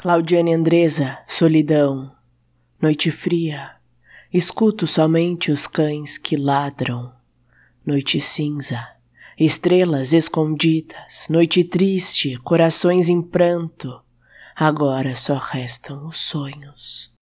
Claudiane Andresa, solidão, noite fria, escuto somente os cães que ladram. Noite cinza, estrelas escondidas, noite triste, corações em pranto, agora só restam os sonhos.